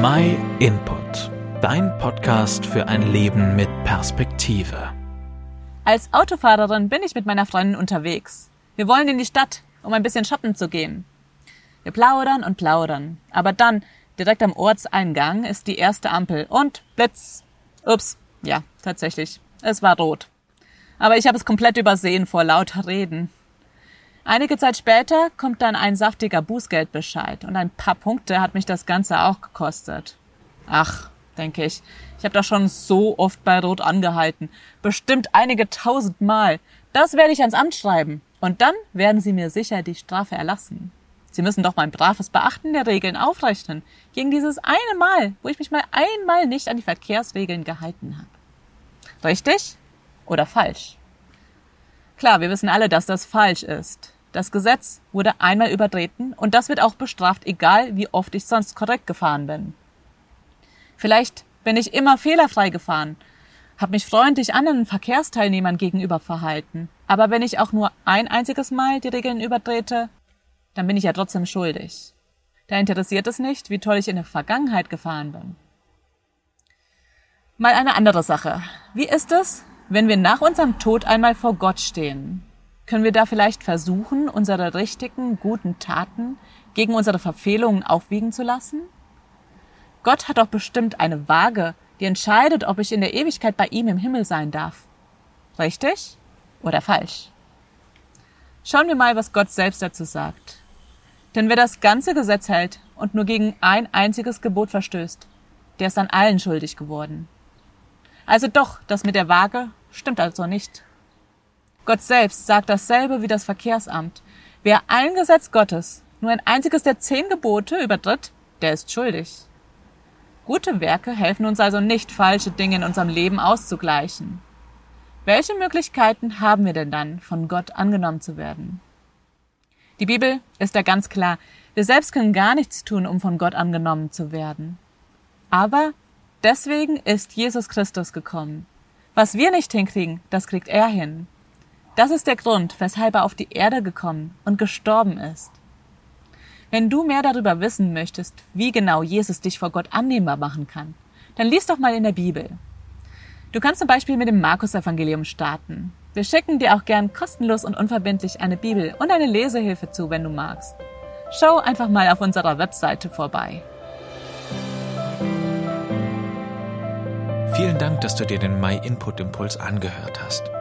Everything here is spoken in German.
My Input, dein Podcast für ein Leben mit Perspektive. Als Autofahrerin bin ich mit meiner Freundin unterwegs. Wir wollen in die Stadt, um ein bisschen shoppen zu gehen. Wir plaudern und plaudern, aber dann, direkt am Ortseingang, ist die erste Ampel und Blitz. Ups, ja, tatsächlich, es war rot. Aber ich habe es komplett übersehen vor lauter Reden. Einige Zeit später kommt dann ein saftiger Bußgeldbescheid und ein paar Punkte hat mich das Ganze auch gekostet. Ach, denke ich, ich habe doch schon so oft bei Rot angehalten, bestimmt einige tausend Mal. Das werde ich ans Amt schreiben und dann werden sie mir sicher die Strafe erlassen. Sie müssen doch mein braves Beachten der Regeln aufrechnen, gegen dieses eine Mal, wo ich mich mal einmal nicht an die Verkehrsregeln gehalten habe. Richtig oder falsch? Klar, wir wissen alle, dass das falsch ist. Das Gesetz wurde einmal übertreten und das wird auch bestraft, egal wie oft ich sonst korrekt gefahren bin. Vielleicht bin ich immer fehlerfrei gefahren, habe mich freundlich anderen Verkehrsteilnehmern gegenüber verhalten, aber wenn ich auch nur ein einziges Mal die Regeln übertrete, dann bin ich ja trotzdem schuldig. Da interessiert es nicht, wie toll ich in der Vergangenheit gefahren bin. Mal eine andere Sache. Wie ist es, wenn wir nach unserem Tod einmal vor Gott stehen? Können wir da vielleicht versuchen, unsere richtigen, guten Taten gegen unsere Verfehlungen aufwiegen zu lassen? Gott hat doch bestimmt eine Waage, die entscheidet, ob ich in der Ewigkeit bei ihm im Himmel sein darf. Richtig oder falsch? Schauen wir mal, was Gott selbst dazu sagt. Denn wer das ganze Gesetz hält und nur gegen ein einziges Gebot verstößt, der ist an allen schuldig geworden. Also doch, das mit der Waage stimmt also nicht. Gott selbst sagt dasselbe wie das Verkehrsamt. Wer ein Gesetz Gottes, nur ein einziges der zehn Gebote übertritt, der ist schuldig. Gute Werke helfen uns also nicht, falsche Dinge in unserem Leben auszugleichen. Welche Möglichkeiten haben wir denn dann, von Gott angenommen zu werden? Die Bibel ist da ganz klar. Wir selbst können gar nichts tun, um von Gott angenommen zu werden. Aber deswegen ist Jesus Christus gekommen. Was wir nicht hinkriegen, das kriegt er hin. Das ist der Grund, weshalb er auf die Erde gekommen und gestorben ist. Wenn du mehr darüber wissen möchtest, wie genau Jesus dich vor Gott annehmbar machen kann, dann lies doch mal in der Bibel. Du kannst zum Beispiel mit dem Markus-Evangelium starten. Wir schicken dir auch gern kostenlos und unverbindlich eine Bibel und eine Lesehilfe zu, wenn du magst. Schau einfach mal auf unserer Webseite vorbei. Vielen Dank, dass du dir den My Input Impuls angehört hast.